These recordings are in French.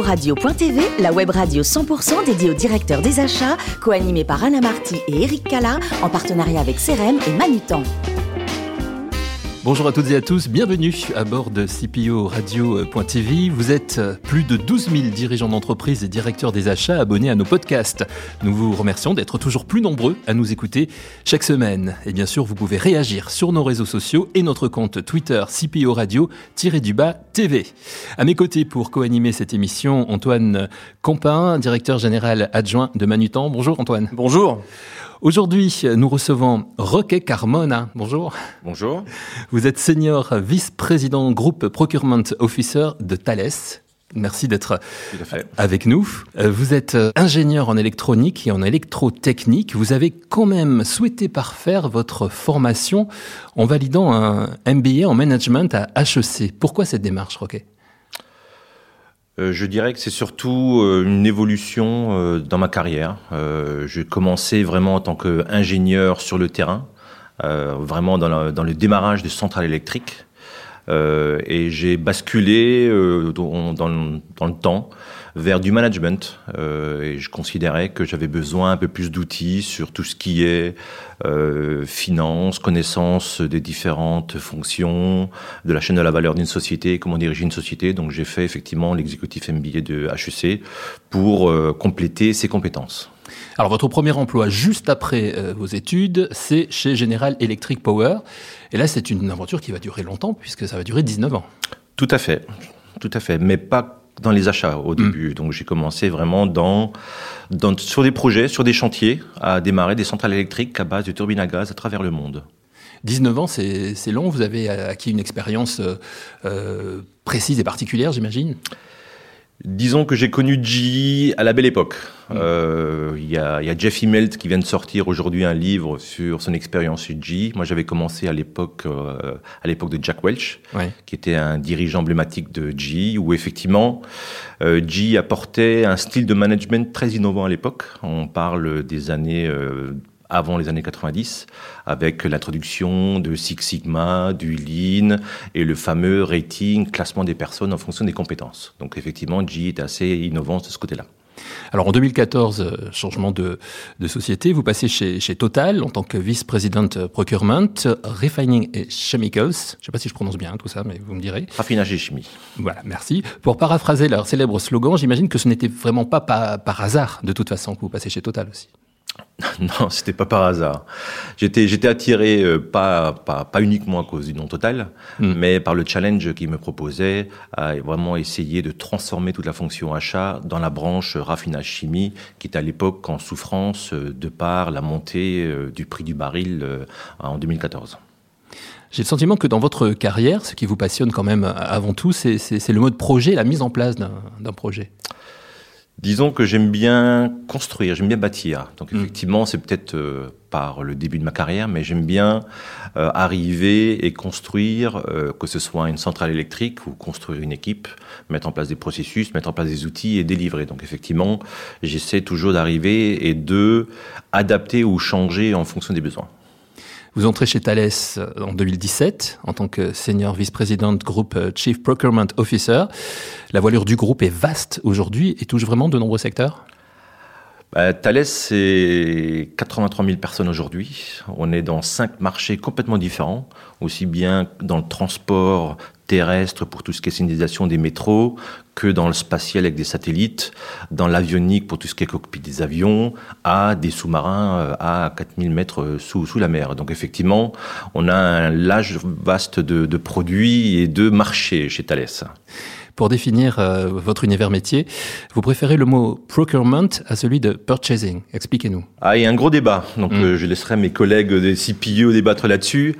Radio.tv, la web radio 100% dédiée aux directeurs des achats, co-animée par Anna Marty et Eric Cala, en partenariat avec CRM et Manutan. Bonjour à toutes et à tous, bienvenue à bord de CPO Radio.tv. Vous êtes plus de 12 000 dirigeants d'entreprise et directeurs des achats abonnés à nos podcasts. Nous vous remercions d'être toujours plus nombreux à nous écouter chaque semaine. Et bien sûr, vous pouvez réagir sur nos réseaux sociaux et notre compte Twitter CPO Radio-du-bas TV. À mes côtés pour co-animer cette émission, Antoine Compin, directeur général adjoint de Manutan. Bonjour Antoine. Bonjour. Aujourd'hui, nous recevons Roque Carmona. Bonjour. Bonjour. Vous êtes senior vice-président groupe procurement officer de Thales. Merci d'être avec nous. Euh, vous êtes ingénieur en électronique et en électrotechnique. Vous avez quand même souhaité parfaire votre formation en validant un MBA en management à HEC. Pourquoi cette démarche, Roquet? Euh, je dirais que c'est surtout euh, une évolution euh, dans ma carrière. J'ai commencé vraiment en tant qu'ingénieur sur le terrain, vraiment dans, le démarrage des centrales électriques. Et j'ai basculé dans, dans, le temps vers du management. Euh, et je considérais que j'avais besoin un peu plus d'outils sur tout ce qui est euh, finance, connaissance des différentes fonctions, de la chaîne de la valeur d'une société, comment diriger une société. Donc j'ai fait effectivement l'exécutif MBA de HEC pour euh, compléter ces compétences. Alors votre premier emploi juste après euh, vos études, c'est chez General Electric Power. Et là, c'est une aventure qui va durer longtemps puisque ça va durer 19 ans. Tout à fait, tout à fait, mais pas dans les achats au début. Mm. Donc j'ai commencé vraiment dans, dans, sur des projets, sur des chantiers, à démarrer des centrales électriques à base de turbines à gaz à travers le monde. 19 ans, c'est long. Vous avez acquis une expérience euh, euh précise et particulière, j'imagine? Disons que j'ai connu G à la belle époque. Mm. Euh, il y, a, y, a, Jeff Immelt qui vient de sortir aujourd'hui un livre sur son expérience chez G. Moi, j'avais commencé à l'époque, euh, à l'époque de Jack Welch, qui était un dirigeant emblématique de G, où effectivement, euh, G apportait un style de management très innovant à l'époque. On parle des années euh, avant les années 90, avec l'introduction de Six Sigma, du Lean et le fameux rating, classement des personnes en fonction des compétences. Donc effectivement, G est assez innovant de ce côté-là. Alors en 2014, euh, changement de, société, vous passez chez, Total en tant que vice-président procurement, refining et chemicals. Je ne sais pas si je prononce bien tout ça, mais vous me direz. Raffinage et chimie. Voilà, merci. Pour paraphraser leur célèbre slogan, j'imagine que ce n'était vraiment pas par hasard de toute façon que vous passez chez Total aussi. Non, c'était pas par hasard. J'étais, j'étais attiré euh, pas, pas, pas uniquement à cause du nom total, hmm. mais par le challenge qu'il me proposait à vraiment essayer de transformer toute la fonction achat dans la branche raffinage chimie, qui était à l'époque en souffrance euh, de par la montée euh, du prix du baril en 2014. J'ai le sentiment que dans votre carrière, ce qui vous passionne quand même avant tout, c'est, c'est le mode projet, la mise en place d'un projet. Disons que j'aime bien construire, j'aime bien bâtir. Donc mm. effectivement, c'est peut-être euh, par le début de ma carrière, mais j'aime bien euh, arriver et construire, euh, que ce soit une centrale électrique ou construire une équipe, mettre en place des processus, mettre en place des outils et délivrer. Donc effectivement, j'essaie toujours d'arriver et de adapter ou changer en fonction des besoins. Vous entrez chez Thales euh, en 2017 en tant que senior vice-président groupe euh, Chief Procurement Officer. La voilure du groupe est vaste aujourd'hui et touche vraiment de nombreux secteurs bah, Thales, c'est 83 000 personnes aujourd'hui. On est dans cinq marchés complètement différents, aussi bien dans le transport terrestre pour tout ce qui est signalisation des métros, que dans le spatial avec des satellites, dans l'avionique pour tout ce qui est cockpit des avions, à des sous-marins euh, à 4000 mètres sous, sous la mer. Donc effectivement, on a un large vaste de produits et de marchés chez Thales. Pour définir euh, votre univers métier, vous préférez le mot procurement à celui de purchasing. Expliquez-nous. Ah, il y a un gros débat. Donc, mm. euh, je laisserai mes collègues des CPO débattre là-dessus.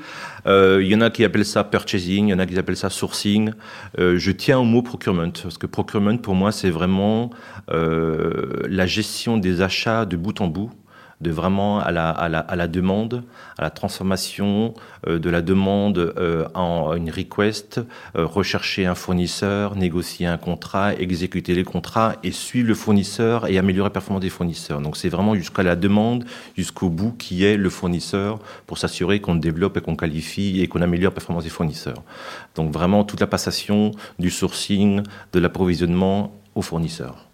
Euh, il y en a qui appellent ça purchasing, il y en a qui appellent ça sourcing. je tiens au mot procurement parce que procurement pour moi c'est vraiment la gestion des achats de bout en bout de vraiment à la, à la, à la demande, à la transformation euh, de la demande euh, en une request, euh, rechercher un fournisseur, négocier un contrat, exécuter les contrats et suivre le fournisseur et améliorer la performance des fournisseurs. Donc c'est vraiment jusqu'à la demande, jusqu'au bout qui est le fournisseur pour s'assurer qu'on développe et qu'on qualifie et qu'on améliore la performance des fournisseurs. Donc vraiment toute la passation du sourcing, de l'approvisionnement aux fournisseurs.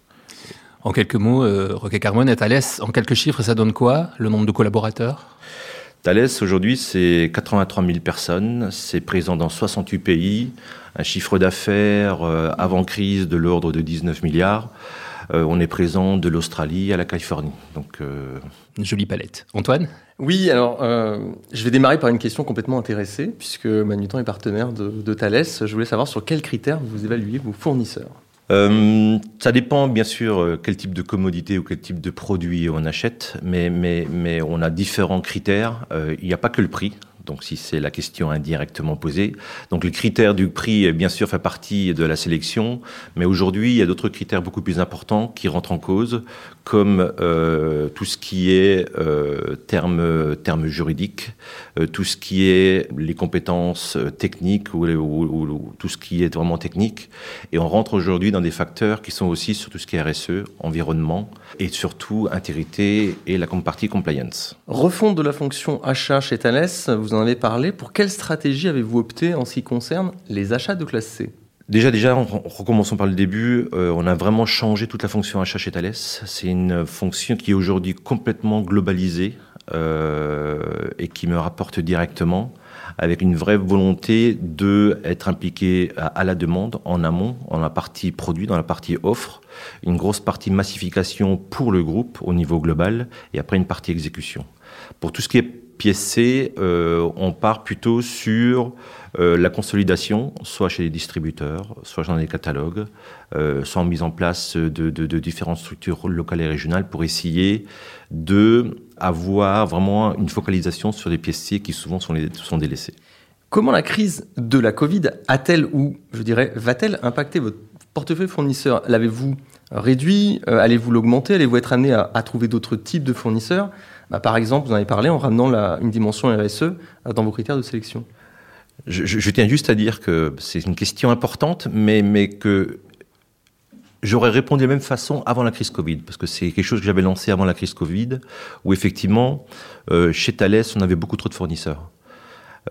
En quelques mots, euh, Roquet Carmone et Thales, en quelques chiffres, ça donne quoi Le nombre de collaborateurs? Thales, aujourd'hui, c'est 83 000 personnes. C'est présent dans 68 pays. Un chiffre d'affaires euh, avant crise de l'ordre de 19 milliards. Euh, on est présent de l'Australie à la Californie. Donc, euh, Une jolie palette. Antoine? Oui, alors je vais démarrer par une question complètement intéressée, puisque Manutan est partenaire de, de Thales. Je voulais savoir sur quels critères vous évaluez vos fournisseurs. Euh, ça dépend bien sûr euh, quel type de commodité ou quel type de produit on achète, mais, mais, mais on a différents critères. Euh, il n'y a pas que le prix donc si c'est la question indirectement posée. Donc le critère du prix, bien sûr, fait partie de la sélection, mais aujourd'hui, il y a d'autres critères beaucoup plus importants qui rentrent en cause, comme euh, tout ce qui est euh, termes terme juridiques, euh, tout ce qui est les compétences techniques ou, ou, tout ce qui est vraiment technique. Et on rentre aujourd'hui dans des facteurs qui sont aussi sur tout ce qui est RSE, environnement, et surtout intégrité et la partie compliance. Refonte de la fonction achat chez Thales, vous en en avez parlé. Pour quelle stratégie avez-vous opté en ce qui concerne les achats de classe C? Déjà, déjà, recommençons par le début. Euh, on a vraiment changé toute la fonction achat chez Thales. C'est une fonction qui est aujourd'hui complètement globalisée euh, et qui me rapporte directement avec une vraie volonté de être impliqué à, la demande, en amont, en la partie produit, dans la partie offre, une grosse partie massification pour le groupe au niveau global, et après une partie exécution. Pour tout ce qui est pièce C, euh, on part plutôt sur euh, la consolidation, soit chez les distributeurs, soit dans les catalogues, euh, soit en mise en place de, différentes structures locales et régionales pour essayer de avoir vraiment une focalisation sur les pièces C qui souvent sont, délaissées. Comment la crise de la Covid a-t-elle ou, je dirais, va-t-elle impacter votre portefeuille fournisseur? L'avez-vous réduit? Allez-vous l'augmenter? Allez-vous être amené à trouver d'autres types de fournisseurs? Bah, par exemple, vous en avez parlé en ramenant une dimension RSE euh, dans vos critères de sélection. Je, tiens juste à dire que c'est une question importante, mais, que j'aurais répondu de la même façon avant la crise Covid, parce que c'est quelque chose que j'avais lancé avant la crise Covid, où effectivement, euh, chez Thales, on avait beaucoup trop de fournisseurs.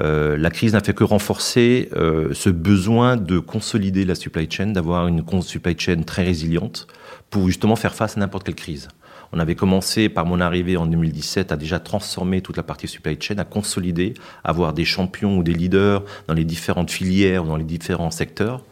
Euh, la crise n'a fait que renforcer ce besoin de consolider la supply chain, d'avoir une supply chain très résiliente pour justement faire face à n'importe quelle crise. On avait commencé par mon arrivée en 2017 à déjà transformer toute la partie supply chain, à consolider, à avoir des champions ou des leaders dans les différentes filières ou dans les différents secteurs.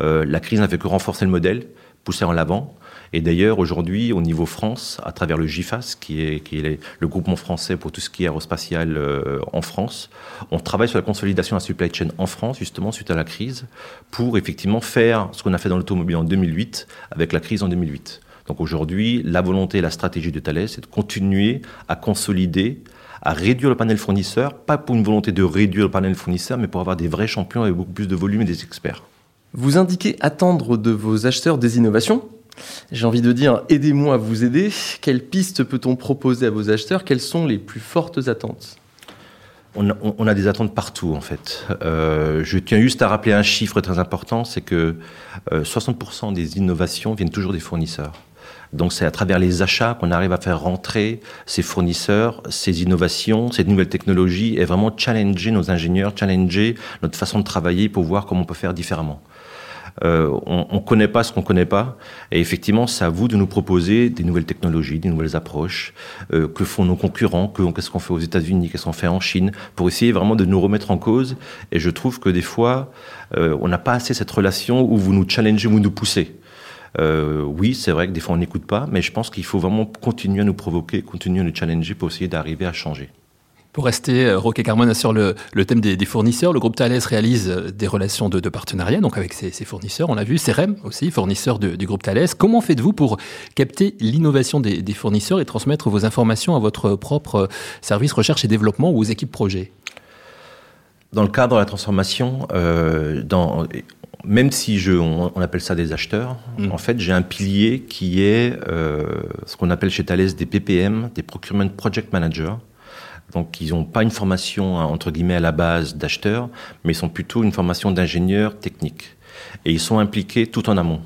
Euh, la crise n'a fait que renforcer le modèle, pousser en l'avant. Et d'ailleurs, aujourd'hui, au niveau France, à travers le GIFAS, qui est, le groupement français pour tout ce qui est aérospatial euh, en France, on travaille sur la consolidation de la supply chain en France, justement, suite à la crise, pour effectivement faire ce qu'on a fait dans l'automobile en 2008, avec la crise en 2008. Donc aujourd'hui, la volonté et la stratégie de Thales, c'est de continuer à consolider, à réduire le panel fournisseur, pas pour une volonté de réduire le panel fournisseur, mais pour avoir des vrais champions avec beaucoup plus de volume et des experts. Vous indiquez attendre de vos acheteurs des innovations. J'ai envie de dire, aidez-moi à vous aider. Quelles pistes peut-on proposer à vos acheteurs? Quelles sont les plus fortes attentes? On a, des attentes partout en fait. Euh, je tiens juste à rappeler un chiffre très important, c'est que 60% euh, des innovations viennent toujours des fournisseurs. Donc c'est à travers les achats qu'on arrive à faire rentrer ces fournisseurs, ces innovations, ces nouvelles technologies et vraiment challenger nos ingénieurs, challenger notre façon de travailler pour voir comment on peut faire différemment. Euh, on ne connaît pas ce qu'on ne connaît pas. Et effectivement, c'est à vous de nous proposer des nouvelles technologies, des nouvelles approches. Euh, que font nos concurrents? Qu'est-ce qu'on fait aux États-Unis? Qu'est-ce qu'on fait en Chine? Pour essayer vraiment de nous remettre en cause. Et je trouve que des fois, euh, on n'a pas assez cette relation où vous nous challengez, vous nous poussez. Euh, oui, c'est vrai que des fois on n'écoute pas, mais je pense qu'il faut vraiment continuer à nous provoquer, continuer à nous challenger pour essayer d'arriver à changer. Pour rester, euh, Roque Carmona, sur le, thème des, fournisseurs, le groupe Thales réalise euh, des relations de, partenariat donc avec ses, fournisseurs. On l'a vu, CRM aussi, fournisseur du groupe Thales. Comment faites-vous pour capter l'innovation des, fournisseurs et transmettre vos informations à votre propre service recherche et développement ou aux équipes projet dans le cadre de la transformation, dans, même si je, on, appelle ça des acheteurs, mm. en fait, j'ai un pilier qui est euh, ce qu'on appelle chez Thales des PPM, des Procurement Project Managers. Donc, ils n'ont pas une formation, hein, entre guillemets, à la base d'acheteurs, mais ils sont plutôt une formation d'ingénieurs techniques. Et ils sont impliqués tout en amont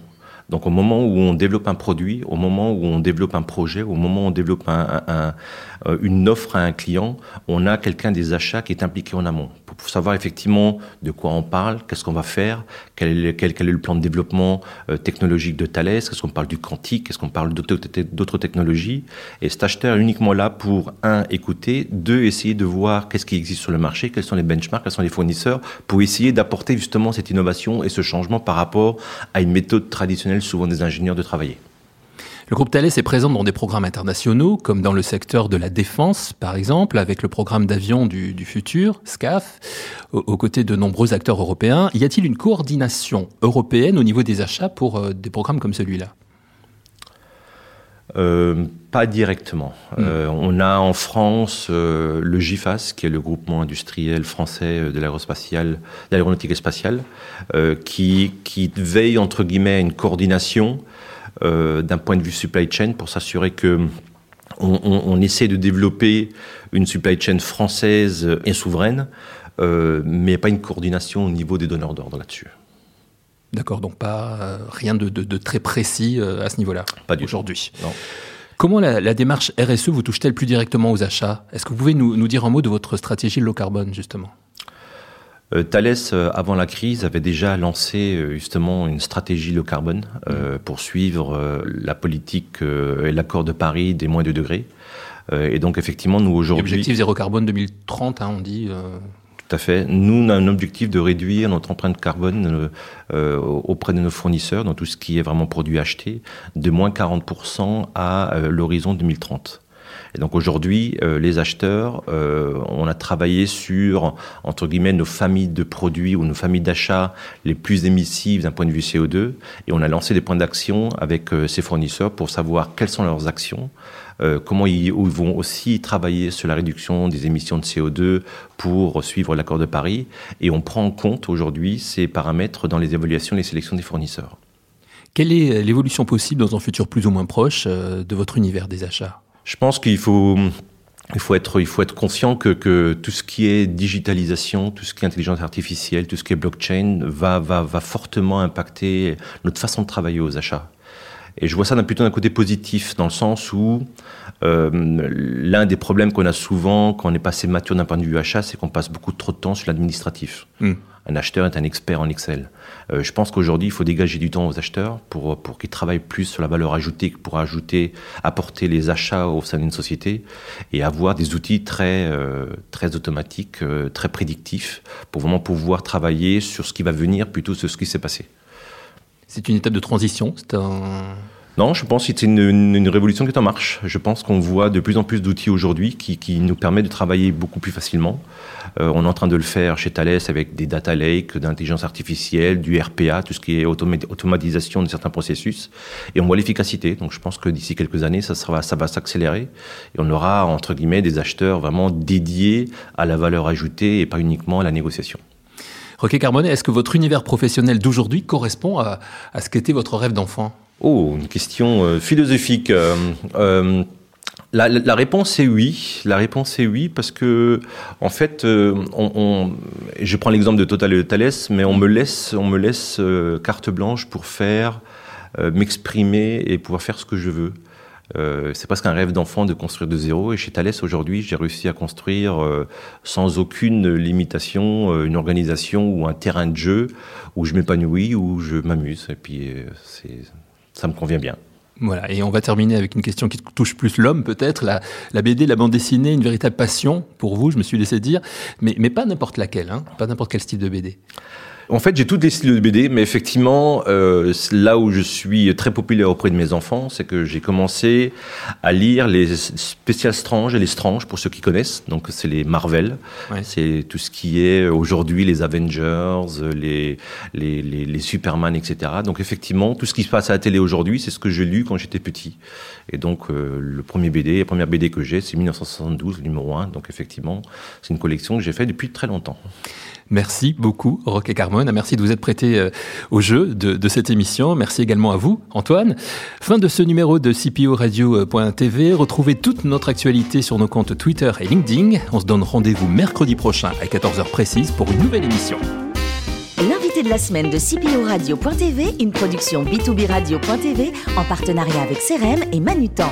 Donc au moment où on développe un produit, au moment où on développe un projet, au moment où on développe euh, une offre à un client, on a quelqu'un des achats qui est impliqué en amont pour savoir effectivement de quoi on parle, qu'est-ce qu'on va faire, quel est, quel, quel est, le plan de développement euh, technologique de Thales, est-ce qu'on parle du quantique, est-ce qu'on parle d'autres technologies. Et cet acheteur est uniquement là pour, un, écouter, deux, essayer de voir qu'est-ce qui existe sur le marché, quels sont les benchmarks, quels sont les fournisseurs, pour essayer d'apporter justement cette innovation et ce changement par rapport à une méthode traditionnelle souvent des ingénieurs de travailler. Le groupe Thales est présent dans des programmes internationaux, comme dans le secteur de la défense, par exemple, avec le programme d'avion du, futur, SCAF, aux, côtés de nombreux acteurs européens. Y a-t-il une coordination européenne au niveau des achats pour euh, des programmes comme celui-là? Euh, pas directement. Hmm. Euh, on a en France le GIFAS, qui est le groupement industriel français de l'aérospatiale, l'aéronautique et spatiale, qui, qui veille entre guillemets à une coordination euh, d'un point de vue supply chain pour s'assurer que on, essaie de développer une supply chain française et souveraine, euh, mais pas une coordination au niveau des donneurs d'ordre là-dessus. D'accord, donc pas euh, rien de, très précis à ce niveau-là. Pas du aujourd'hui. Comment la, démarche RSE vous touche-t-elle plus directement aux achats? Est-ce que vous pouvez nous, nous dire un mot de votre stratégie low carbone justement? Euh, Thales, euh, avant la crise, avait déjà lancé euh, justement une stratégie low carbone mm. pour suivre la politique et l'accord de Paris des moins de degrés. et donc effectivement, nous aujourd'hui... Objectif zéro carbone 2030, hein, on dit... Nous, on a un objectif de réduire notre empreinte carbone auprès de nos fournisseurs, dans tout ce qui est vraiment produit acheté, de moins 40% à l'horizon 2030. Et donc aujourd'hui, euh, les acheteurs, euh, on a travaillé sur, entre guillemets, nos familles de produits ou nos familles d'achats les plus émissives d'un point de vue CO2. Et on a lancé des points d'action avec euh, ces fournisseurs pour savoir quelles sont leurs actions, comment ils, vont aussi travailler sur la réduction des émissions de CO2 pour suivre l'accord de Paris. Et on prend en compte aujourd'hui ces paramètres dans les évaluations et les sélections des fournisseurs. Quelle est l'évolution possible dans un futur plus ou moins proche de votre univers des achats? Je pense qu'il faut, il faut, être, il faut être conscient que, que, tout ce qui est digitalisation, tout ce qui est intelligence artificielle, tout ce qui est blockchain va, va, va fortement impacter notre façon de travailler aux achats. Et je vois ça plutôt d'un côté positif, dans le sens où euh, l'un des problèmes qu'on a souvent quand on est passé mature d'un point de vue achat, c'est qu'on passe beaucoup trop de temps sur l'administratif. Hmm. Un acheteur est un expert en Excel. Euh, je pense qu'aujourd'hui, il faut dégager du temps aux acheteurs pour, pour qu'ils travaillent plus sur la valeur ajoutée, pour ajouter, apporter les achats au sein d'une société et avoir des outils très, euh, très automatiques, euh, très prédictifs pour vraiment pouvoir travailler sur ce qui va venir plutôt que sur ce qui s'est passé. C'est une étape de transition non, je pense que c'est une, révolution qui est en marche. Je pense qu'on voit de plus en plus d'outils aujourd'hui qui, nous permettent de travailler beaucoup plus facilement. Euh, on est en train de le faire chez Thales avec des data lakes, d'intelligence artificielle, du RPA, tout ce qui est automatisation de certains processus. Et on voit l'efficacité. Donc je pense que d'ici quelques années, ça va s'accélérer. Et on aura, entre guillemets, des acheteurs vraiment dédiés à la valeur ajoutée et pas uniquement à la négociation. Roquet Carmonet, est-ce que votre univers professionnel d'aujourd'hui correspond à, ce qu'était votre rêve d'enfant? Oh, une question euh, philosophique. Euh, euh, la, réponse est oui. La réponse est oui parce que en fait, je prends l'exemple de Total et de Thales, mais on me laisse, on me laisse carte blanche pour faire, m'exprimer et pouvoir faire ce que je veux. C'est presque un rêve d'enfant de construire de zéro. Et chez Thales aujourd'hui, j'ai réussi à construire sans aucune limitation une organisation ou un terrain de jeu où je m'épanouis, où je m'amuse. Et puis ça me convient bien. Voilà, et on va terminer avec une question qui touche plus l'homme peut-être, la, la, BD, la bande dessinée, une véritable passion pour vous, je me suis laissé dire, mais, mais pas n'importe laquelle, hein, pas n'importe quel style de BD. En fait, j'ai tous les styles de BD, mais effectivement, euh, là où je suis très populaire auprès de mes enfants, c'est que j'ai commencé à lire les Special Strange et les Strange, pour ceux qui connaissent. Donc, c'est les Marvel. C'est tout ce qui est aujourd'hui les Avengers, les, les, les, les, Superman, etc. Donc, effectivement, tout ce qui se passe à la télé aujourd'hui, c'est ce que j'ai lu quand j'étais petit. Et donc, euh, le premier BD, la première BD que j'ai, c'est 1972, numéro 1. Donc, effectivement, c'est une collection que j'ai fait depuis très longtemps. Merci beaucoup, Roque Carmone. Merci de vous être prêté euh, au jeu de, cette émission. Merci également à vous, Antoine. Fin de ce numéro de CPO Radio.tv. Retrouvez toute notre actualité sur nos comptes Twitter et LinkedIn. On se donne rendez-vous mercredi prochain à 14h précise pour une nouvelle émission. L'invité de la semaine de CPO Radio.tv, une production B2B Radio.tv en partenariat avec CRM et Manutan.